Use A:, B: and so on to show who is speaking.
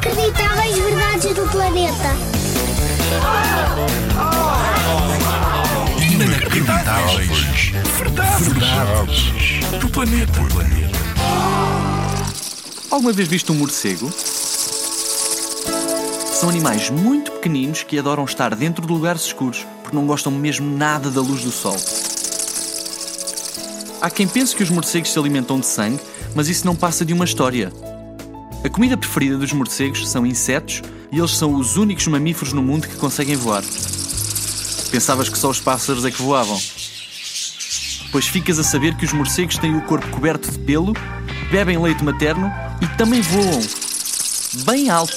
A: Inacreditáveis verdades do planeta.
B: Inacreditáveis. Verdades. Verdades. Do planeta.
C: Alguma vez viste um morcego? São animais muito pequeninos que adoram estar dentro de lugares escuros porque não gostam mesmo nada da luz do sol. Há quem pense que os morcegos se alimentam de sangue, mas isso não passa de uma história. A comida preferida dos morcegos são insetos e eles são os únicos mamíferos no mundo que conseguem voar. Pensavas que só os pássaros é que voavam? Pois ficas a saber que os morcegos têm o corpo coberto de pelo, bebem leite materno e também voam. Bem alto.